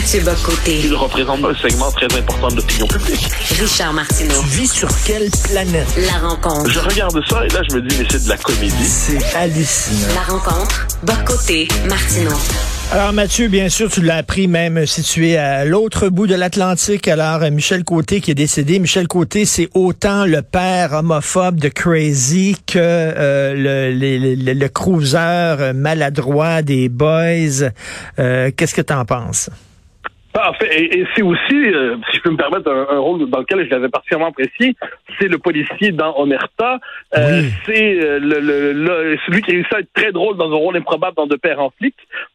Mathieu Bocoté. Il représente un segment très important de l'opinion publique. Richard Martineau. Tu vis sur quelle planète? La rencontre. Je regarde ça et là, je me dis, mais c'est de la comédie. C'est hallucinant. La rencontre. Bocoté. Martineau. Alors Mathieu, bien sûr, tu l'as appris même situé à l'autre bout de l'Atlantique. Alors Michel Côté qui est décédé. Michel Côté, c'est autant le père homophobe de Crazy que euh, le, le, le, le, cruiser maladroit des Boys. Euh, Qu'est-ce que tu en penses? En fait, et, et c'est aussi, euh, si je peux me permettre, un, un, rôle dans lequel je l'avais particulièrement apprécié, c'est le policier dans Omerta. Euh, Oui. C'est euh, le, le, le- celui qui réussit à être très drôle dans un rôle improbable dans De Père en flic.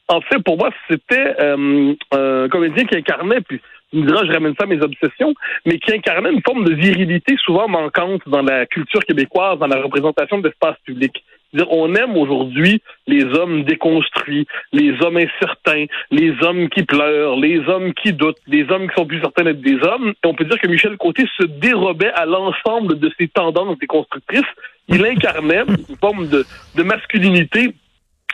En fait, pour moi, c'était euh, un comédien qui incarnait, puis tu me diras, je ramène ça à mes obsessions, mais qui incarnait une forme de virilité souvent manquante dans la culture québécoise, dans la représentation de l'espace public. On aime aujourd'hui les hommes déconstruits, les hommes incertains, les hommes qui pleurent, les hommes qui doutent, les hommes qui sont plus certains d'être des hommes. Et on peut dire que Michel Côté se dérobait à l'ensemble de ces tendances déconstructrices. Il incarnait une forme de, de masculinité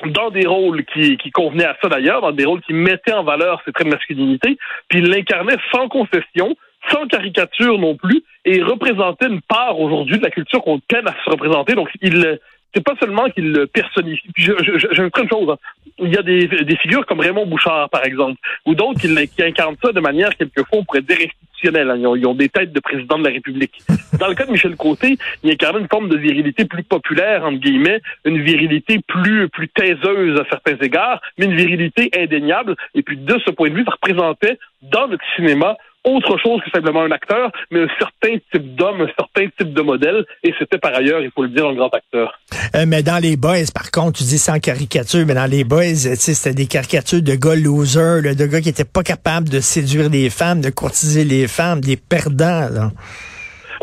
dans des rôles qui, qui convenaient à ça d'ailleurs, dans des rôles qui mettaient en valeur ces traits de masculinité, puis il l'incarnait sans concession, sans caricature non plus, et représentait une part aujourd'hui de la culture qu'on peine à se représenter. Donc, il c'est pas seulement qu'il le personnifie. Je, je, je, je une chose. hein. Il y a des, des figures comme Raymond Bouchard, par exemple, ou d'autres qui, qui incarnent ça de manière, quelquefois, on pourrait dire institutionnelle. hein. Ils, ont, ils ont des têtes de président de la République. Dans le cas de Michel Côté, il incarnait une forme de virilité plus populaire, entre guillemets, une virilité plus, plus taiseuse à certains égards, mais une virilité indéniable. Et puis, de ce point de vue, ça représentait, dans notre cinéma, autre chose que simplement un acteur, mais un certain type d'homme, un certain type de modèle, et c'était par ailleurs, il faut le dire, un grand acteur. Euh, mais dans les boys, par contre, tu dis sans caricature, mais dans les boys, c'était des caricatures de gars losers, de gars qui étaient pas capables de séduire les femmes, de courtiser les femmes, des perdants.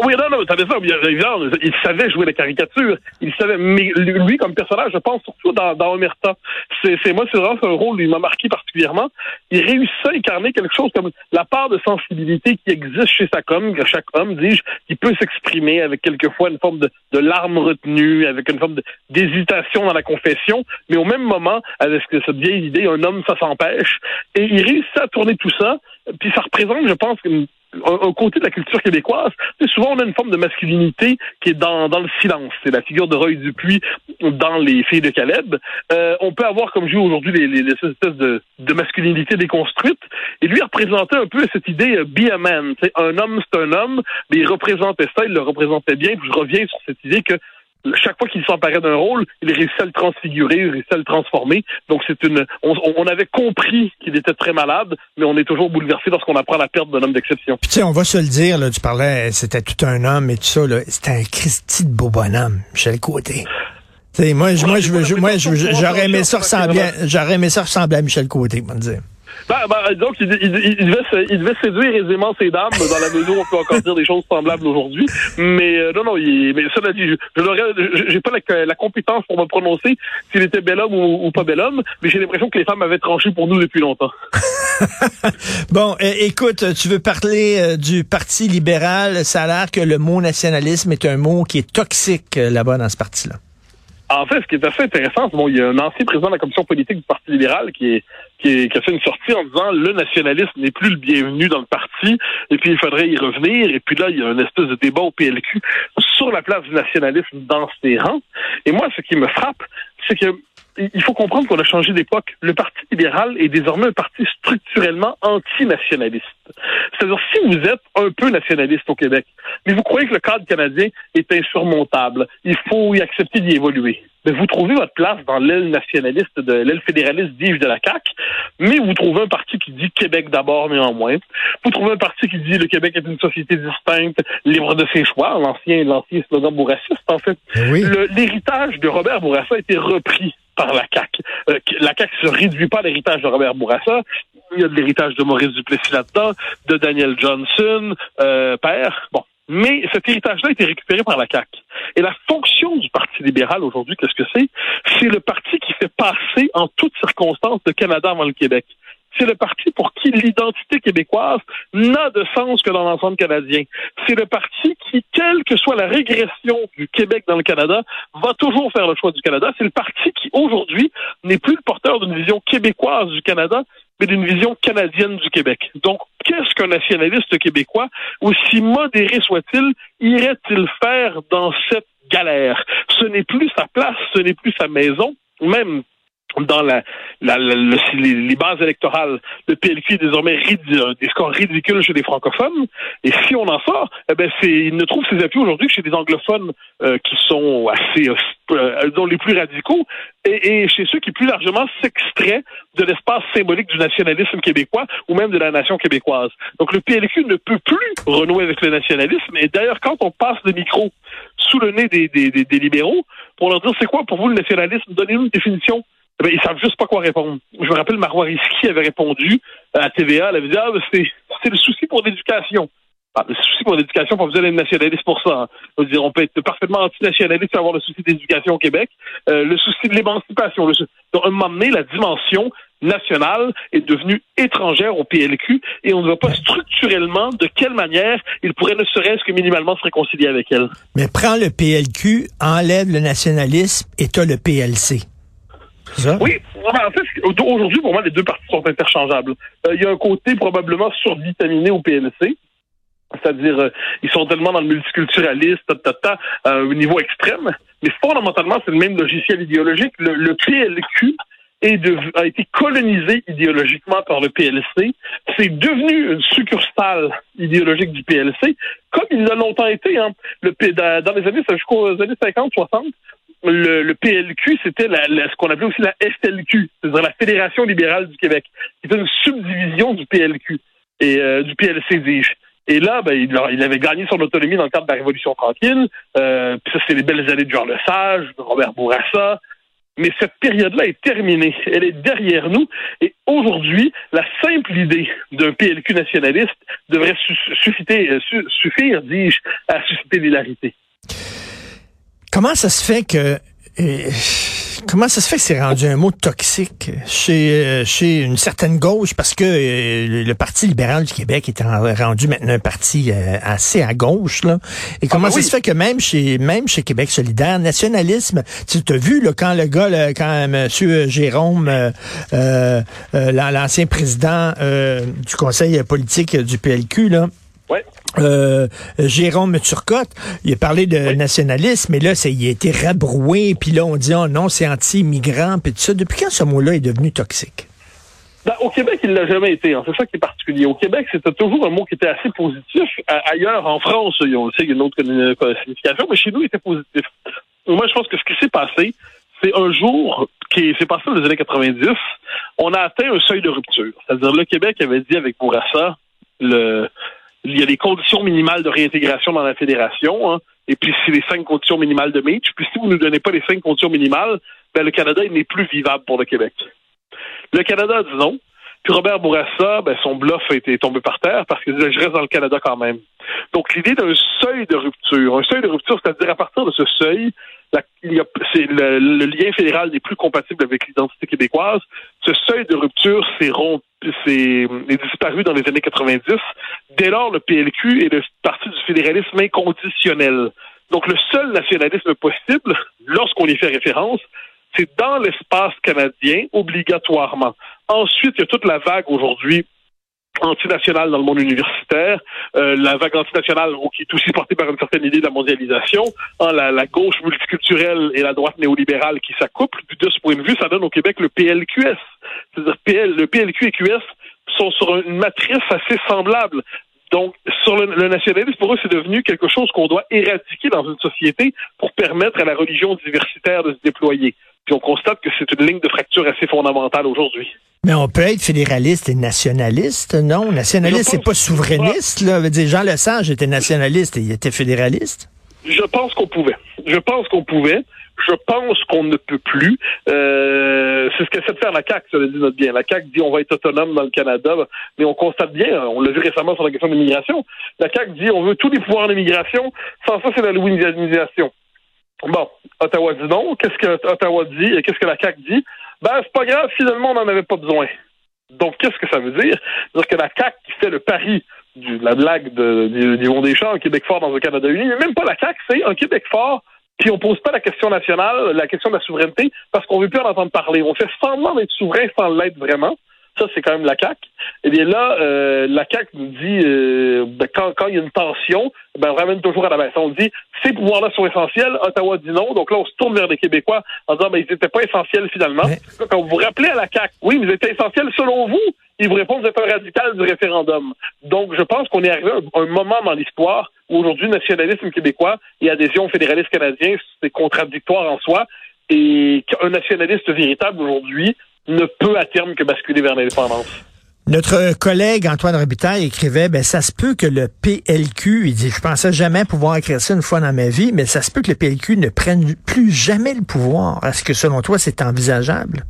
Oui, non, non, t'avais ça, évidemment, il savait jouer la caricature, il savait, mais lui, comme personnage, je pense surtout dans, dans Omerta, c'est, moi, c'est vraiment un rôle, il m'a marqué particulièrement, il réussit à incarner quelque chose comme la part de sensibilité qui existe chez chaque homme, que chaque homme, dis-je, qui peut s'exprimer avec quelquefois une forme de, de larmes retenues, avec une forme d'hésitation dans la confession, mais au même moment, avec cette vieille idée, un homme, ça s'empêche, et il réussit à tourner tout ça, puis ça représente, je pense, une un, côté de la culture québécoise. Souvent, on a une forme de masculinité qui est dans, dans le silence. C'est la figure de Roy Dupuis dans Les Filles de Caleb. Euh, on peut avoir, comme je dis aujourd'hui, les, les, les espèces de, de masculinité déconstruite. Et lui, représentait un peu cette idée euh, be a man. Un homme, c'est un homme, mais il représentait ça, il le représentait bien. Je reviens sur cette idée que chaque fois qu'il s'emparait d'un rôle, il réussit à le transfigurer, il réussit à le transformer. Donc c'est une, on, avait compris qu'il était très malade, mais on est toujours bouleversé lorsqu'on apprend la perte d'un homme d'exception. Tu sais, on va se le dire, là, tu parlais, c'était tout un homme et tout ça, c'était un Christy de beau bonhomme, Michel Côté. Tu sais, moi, moi, je, moi, j'aurais aimé ça ressembler, j'aurais aimé ça ressembler à Michel Côté, on va dire. Ben, ben, donc, il, il, il, il devait se- il devait séduire aisément ces dames dans la mesure où on peut encore dire des choses semblables aujourd'hui. Mais euh, non, non, il, mais cela dit, je, j'ai pas la, la compétence pour me prononcer s'il était bel homme ou, ou pas bel homme, mais j'ai l'impression que les femmes avaient tranché pour nous depuis longtemps. Bon, euh, écoute, tu veux parler euh, du Parti libéral. Ça a l'air que le mot nationalisme est un mot qui est toxique euh, là-bas dans ce parti-là. En fait, ce qui est assez intéressant, c'est bon, il y a un ancien président de la commission politique du Parti libéral qui est qui, est- qui a fait une sortie en disant le nationalisme n'est plus le bienvenu dans le parti et puis il faudrait y revenir. Et puis là, il y a une espèce de débat au PLQ sur la place du nationalisme dans ses rangs. Et moi, ce qui me frappe, c'est que il faut comprendre qu'on a changé d'époque. Le Parti libéral est désormais un parti structurellement anti-nationaliste. C'est-à-dire, si vous êtes un peu nationaliste au Québec, mais vous croyez que le cadre canadien est insurmontable, il faut y accepter d'y évoluer. Mais vous trouvez votre place dans l'aile nationaliste, de l'aile fédéraliste, dis-je, de la CAQ, mais vous trouvez un parti qui dit Québec d'abord, néanmoins. Vous trouvez un parti qui dit le Québec est une société distincte, libre de ses choix, l'ancien, l'ancien slogan bourrassiste, en fait. Oui. Le- L'héritage de Robert Bourassa a été repris par la CAQ. Euh, la CAQ ne se réduit pas à l'héritage de Robert Bourassa. Il y a de l'héritage de Maurice Duplessis là-dedans, de Daniel Johnson, euh, père. Bon. Mais cet héritage-là a été récupéré par la CAQ. Et la fonction du Parti libéral aujourd'hui, qu'est-ce que c'est? C'est le parti qui fait passer en toutes circonstances le Canada avant le Québec. C'est le parti pour qui l'identité québécoise n'a de sens que dans l'ensemble canadien. C'est le parti qui, quelle que soit la régression du Québec dans le Canada, va toujours faire le choix du Canada. C'est le parti qui, aujourd'hui, n'est plus le porteur d'une vision québécoise du Canada, mais d'une vision canadienne du Québec. Donc, qu'est-ce qu'un nationaliste québécois, aussi modéré soit-il, irait-il faire dans cette galère? Ce n'est plus sa place, ce n'est plus sa maison, même dans la, la, les, bases électorales, le PLQ est désormais des scores ridicules chez les francophones. Et si on en sort, eh ben c'est, il ne trouve ses appuis aujourd'hui que chez des anglophones euh, qui sont assez, euh, dont les plus radicaux, et, et, chez ceux qui plus largement s'extraient de l'espace symbolique du nationalisme québécois ou même de la nation québécoise. Donc le PLQ ne peut plus renouer avec le nationalisme. Et d'ailleurs, quand on passe le micro sous le nez des, des, des, libéraux pour leur dire c'est quoi pour vous le nationalisme, donnez-nous une définition ben, ils savent juste pas quoi répondre. Je me rappelle Marois Risky avait répondu à TVA, elle avait dit Ah, ben, c'est, le souci pour l'éducation. Ah, le souci pour l'éducation, pas besoin d'être nationaliste pour ça. Hein. Dire, on peut être parfaitement antinationaliste et avoir le souci d'éducation au Québec. Euh, le souci de l'émancipation. Donc, à un moment donné, la dimension nationale est devenue étrangère au PLQ et on ne voit pas structurellement de quelle manière il pourrait ne serait-ce que minimalement se réconcilier avec elle. Mais prends le PLQ, enlève le nationalisme et t'as le PLC. Oui, en fait, aujourd'hui, pour moi, les deux parties sont interchangeables. Euh, il y a un côté probablement survitaminé au PLC, c'est-à-dire euh, ils sont tellement dans le multiculturalisme, à un niveau extrême, mais fondamentalement, c'est le même logiciel idéologique. Le, PLQ a été colonisé idéologiquement par le PLC. C'est devenu une succursale idéologique du PLC, comme il a longtemps été. Hein. Le, dans les années 50, 60, le, PLQ, c'était ce qu'on appelait aussi la SLQ, c'est-à-dire la Fédération libérale du Québec, qui était une subdivision du PLQ et euh, du PLC, dis-je. Et là, ben, il, avait gagné son autonomie dans le cadre de la Révolution tranquille. Euh, puis ça, c'est les belles années de Jean Lesage, de Robert Bourassa. Mais cette période-là est terminée. Elle est derrière nous. Et aujourd'hui, la simple idée d'un PLQ nationaliste devrait euh, suffire, dis-je, à susciter l'hilarité. Comment ça se fait que euh, comment ça se fait que c'est rendu un mot toxique chez euh, chez une certaine gauche? Parce que euh, le Parti libéral du Québec est rendu maintenant un parti assez à gauche là. Et ah, comment ben ça se fait que même chez même chez Québec solidaire nationalisme tu t'as vu là, quand le gars là, quand monsieur Jérôme l'ancien président du conseil politique du PLQ là. Euh, Jérôme Turcotte, il a parlé de nationalisme, mais là, il a été rabroué, puis là, on dit, oh non, c'est anti-immigrant, puis tout ça. Depuis quand ce mot-là est devenu toxique? Ben, au Québec, il l'a jamais été. Hein. C'est ça qui est particulier. Au Québec, c'était toujours un mot qui était assez positif. ailleurs, en France, on sait qu'il y a une autre signification, mais chez nous, il était positif. Moi, je pense que ce qui s'est passé, c'est un jour qui s'est passé dans les années 90, on a atteint un seuil de rupture. C'est-à-dire, le Québec avait dit avec Bourassa, le, il y a des conditions minimales de réintégration dans la fédération, hein, et puis c'est les cinq conditions minimales de Mitch. Puis si vous ne nous donnez pas les cinq conditions minimales, ben le Canada n'est plus vivable pour le Québec. Le Canada dit non. Puis Robert Bourassa, ben, son bluff a été tombé par terre parce qu'il disait je reste dans le Canada quand même. Donc l'idée d'un seuil de rupture, un seuil de rupture, c'est-à-dire à partir de ce seuil, le, lien fédéral n'est plus compatible avec l'identité québécoise. Ce seuil de rupture s'est rompu, c'est disparu dans les années 90. Dès lors, le PLQ est parti du fédéralisme inconditionnel. Donc, le seul nationalisme possible, lorsqu'on y fait référence, c'est dans l'espace canadien, obligatoirement. Ensuite, il y a toute la vague aujourd'hui antinationale dans le monde universitaire, euh, la vague antinationale qui est aussi portée par une certaine idée de la mondialisation, hein, la, gauche multiculturelle et la droite néolibérale qui s'accouplent. De ce point de vue, ça donne au Québec le PLQS. C'est-à-dire PL, le PLQ et QS sont sur une matrice assez semblable. Donc, sur le, le nationalisme, pour eux, c'est devenu quelque chose qu'on doit éradiquer dans une société pour permettre à la religion diversitaire de se déployer. Puis on constate que c'est une ligne de fracture assez fondamentale aujourd'hui. Mais on peut être fédéraliste et nationaliste, non? Nationaliste, c'est pas souverainiste, là. Veut dire, Jean Lesage était nationaliste et il était fédéraliste? Je pense qu'on pouvait. Je pense qu'on pouvait. Je pense qu'on ne peut plus. Euh, c'est ce qu'essaie de faire la CAQ, ça le dit notre bien. La CAQ dit on va être autonome dans le Canada, mais on constate bien, on l'a vu récemment sur la question de l'immigration, la CAQ dit on veut tous les pouvoirs d'immigration, sans ça c'est la louisianisation. Bon, Ottawa dit non. Qu'est-ce que Ottawa dit? Qu'est-ce que la CAQ dit? Ben, c'est pas grave, finalement, on n'en avait pas besoin. Donc, qu'est-ce que ça veut dire? C'est-à-dire que la CAQ qui fait le pari de la blague de, du, des Champs, un Québec fort dans un Canada uni, même pas la CAQ, c'est un Québec fort puis on pose pas la question nationale, la question de la souveraineté, parce qu'on veut plus en entendre parler. On fait semblant d'être souverain sans l'être vraiment. Ça, c'est quand même la CAQ. Et bien là, euh, la CAQ nous dit, euh, ben, quand, quand il y a une tension, ben, on ramène toujours à la baisse. On dit, ces pouvoirs-là sont essentiels, Ottawa dit non. Donc là, on se tourne vers les Québécois en disant, ben, ils n'étaient pas essentiels finalement. Quand vous vous rappelez à la CAQ, oui, vous étiez essentiels selon vous. Ils vous répondent, vous êtes un radical du référendum. Donc, je pense qu'on est arrivé à un, moment dans l'histoire où aujourd'hui, nationalisme québécois et adhésion fédéraliste canadien, c'est contradictoire en soi. Et qu'un nationaliste véritable aujourd'hui ne peut à terme que basculer vers l'indépendance. Notre collègue Antoine Robitaille écrivait, ben ça se peut que le PLQ, il dit, je pensais jamais pouvoir écrire ça une fois dans ma vie, mais ça se peut que le PLQ ne prenne plus jamais le pouvoir. Est-ce que selon toi, c'est envisageable?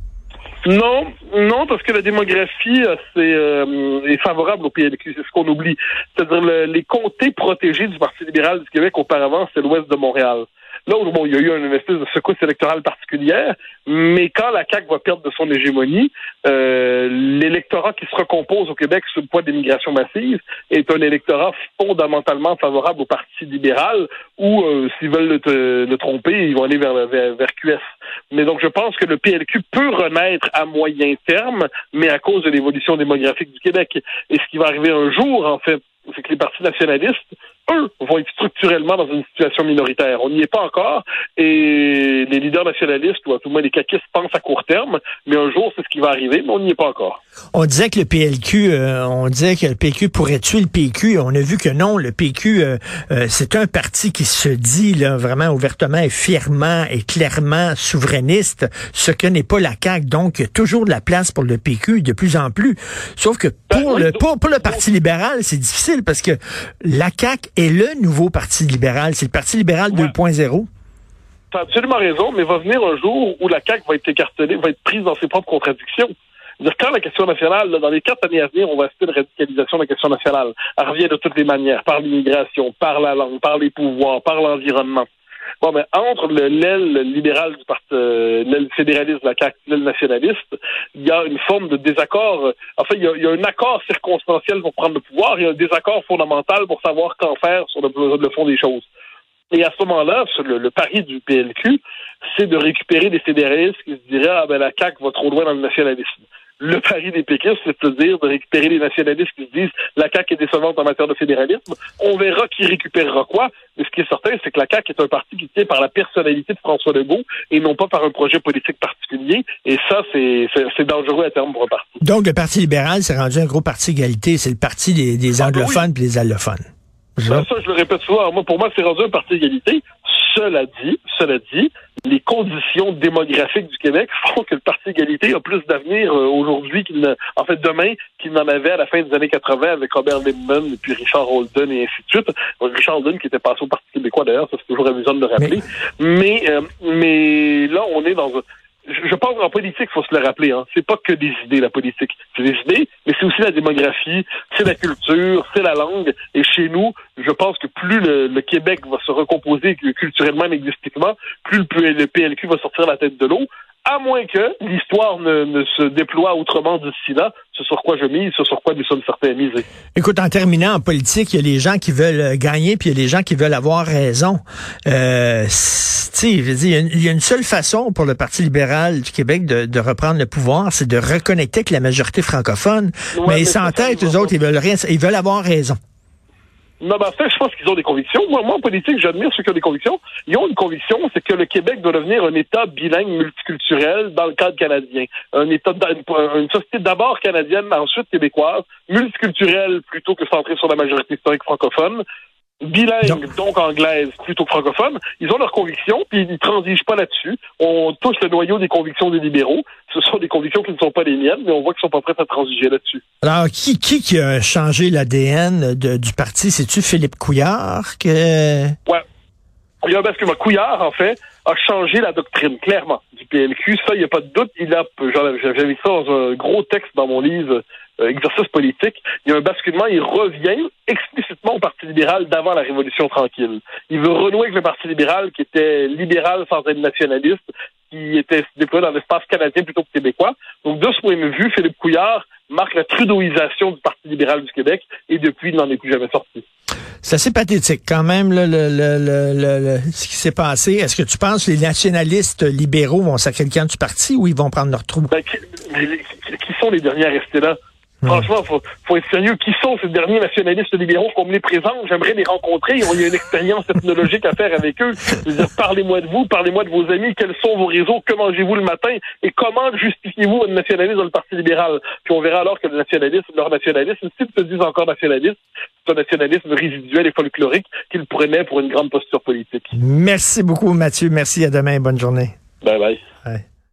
Non, non, parce que la démographie euh, c'est, euh, est favorable au PLQ, c'est ce qu'on oublie. C'est-à-dire les comtés protégés du Parti libéral du Québec auparavant, c'est l'ouest de Montréal. Là, bon, il y a eu une espèce de secousse électorale particulière, mais quand la CAQ va perdre de son hégémonie, euh, l'électorat qui se recompose au Québec sous le poids de l'immigration massive est un électorat fondamentalement favorable au Parti libéral, ou euh, s'ils veulent le, tromper, ils vont aller vers, vers, vers QS. Mais donc, je pense que le PLQ peut renaître à moyen terme, mais à cause de l'évolution démographique du Québec. Et ce qui va arriver un jour, en fait, c'est que les partis nationalistes eux vont être structurellement dans une situation minoritaire. On n'y est pas encore et les leaders nationalistes ou à tout le moins les caquistes pensent à court terme, mais un jour c'est ce qui va arriver, mais on n'y est pas encore. On disait que le PLQ, euh, on disait que le PQ pourrait tuer le PQ. On a vu que non, le PQ, euh, euh, c'est un parti qui se dit là, vraiment ouvertement et fièrement et clairement souverainiste, ce que n'est pas la CAQ. Donc, toujours de la place pour le PQ de plus en plus. Sauf que ben pour, le, pour, pour le Parti libéral, c'est difficile parce que la CAQ est le nouveau Parti libéral. C'est le Parti libéral 2.0. Tu as absolument raison, mais va venir un jour où la CAQ va être écartelée, va être prise dans ses propres contradictions. Dire, quand la question nationale, dans les quatre années à venir, on va assister à une radicalisation de la question nationale. Elle revient de toutes les manières, par l'immigration, par la langue, par les pouvoirs, par l'environnement. Bon, mais entre l'aile libérale du parti, euh, l'aile fédéraliste de la CAQ, l'aile nationaliste, il y a une forme de désaccord. Enfin, il y, a, il y, a, un accord circonstanciel pour prendre le pouvoir et un désaccord fondamental pour savoir qu'en faire sur le, le, fond des choses. Et à ce moment-là, le, le, pari du PLQ, c'est de récupérer des fédéralistes qui se diraient ah ben la CAQ va trop loin dans le nationalisme le pari des péquistes, c'est-à-dire de récupérer les nationalistes qui se disent la CAQ est décevante en matière de fédéralisme. On verra qui récupérera quoi. Mais ce qui est certain, c'est que la CAQ est un parti qui tient par la personnalité de François Legault et non pas par un projet politique particulier. Et ça, c'est dangereux à terme pour un parti. Donc, le Parti libéral s'est rendu un gros parti égalité. C'est le parti des, des ah, ben anglophones et des allophones. Ça, je le répète souvent. Moi, pour moi, c'est rendu un parti égalité. Cela dit, cela dit, les conditions démographiques du Québec font que le Parti égalité a plus d'avenir euh, aujourd'hui qu'il ne, en fait, demain qu'il n'en avait à la fin des années 80 avec Robert Lippmann et puis Richard Holden et ainsi de suite. Richard Holden qui était passé au Parti québécois d'ailleurs, ça c'est toujours amusant de le rappeler. Mais, mais, euh, mais là, on est dans un, je pense qu'en politique, il faut se le rappeler, hein. c'est pas que des idées, la politique. C'est des idées, mais c'est aussi la démographie, c'est la culture, c'est la langue. Et chez nous, je pense que plus le, Québec va se recomposer culturellement et linguistiquement, plus le, le PLQ va sortir la tête de l'eau à moins que l'histoire ne, se déploie autrement d'ici là, ce sur quoi je mise, ce sur quoi nous sommes certains misés. Écoute, en terminant en politique, il y a les gens qui veulent euh, gagner, puis il y a les gens qui veulent avoir raison. Euh, il y a une seule façon pour le Parti libéral du Québec de, reprendre le pouvoir, c'est de reconnecter avec la majorité francophone. mais ils s'entêtent, eux autres, ils veulent rien, ils veulent avoir raison. Non, ben, en je pense qu'ils ont des convictions. Moi, moi, en politique, j'admire ceux qui ont des convictions. Ils ont une conviction, c'est que le Québec doit devenir un État bilingue multiculturel dans le cadre canadien. Un État, une société d'abord canadienne, ensuite québécoise, multiculturelle plutôt que centrée sur la majorité historique francophone bilingue, donc anglaise, plutôt que francophone, ils ont leurs convictions, puis ils ne transigent pas là-dessus. On touche le noyau des convictions des libéraux. Ce sont des convictions qui ne sont pas les miennes, mais on voit qu'ils sont pas prêts à transiger là-dessus. Alors, qui, qui, qui a changé l'ADN du parti? C'est-tu Philippe Couillard? Que... Ouais. Il y a un basculement. Couillard, en fait, a changé la doctrine, clairement, du PLQ. Ça, il n'y a pas de doute. Il a, j'avais mis ça dans un gros texte dans mon livre euh, exercice politique, il y a un basculement, il revient au Parti libéral d'avant la Révolution tranquille. Il veut renouer avec le Parti libéral qui était libéral sans être nationaliste, qui était déployé dans l'espace canadien plutôt que québécois. Donc, de ce point de vue, Philippe Couillard marque la trudeauisation du Parti libéral du Québec et depuis, il n'en est plus jamais sorti. C'est assez pathétique quand même le, le, le, ce qui s'est passé. Est-ce que tu penses que les nationalistes libéraux vont sacrer le camp du parti ou ils vont prendre leur trou? Ben, qui sont les derniers à rester là? Franchement, faut, faut être sérieux. Qui sont ces derniers nationalistes libéraux qu'on me les présente? J'aimerais les rencontrer. Il y a une expérience ethnologique à faire avec eux. Parlez-moi de vous, parlez-moi de vos amis. Quels sont vos réseaux? Que mangez-vous le matin? Et comment justifiez-vous un nationalisme dans le Parti libéral? Puis on verra alors que le nationalisme, leur nationalisme, s'ils se disent encore nationalistes, c'est un nationalisme résiduel et folklorique qu'ils prenaient pour une grande posture politique. Merci beaucoup, Mathieu. Merci. À demain. Bonne journée. Bye bye. bye.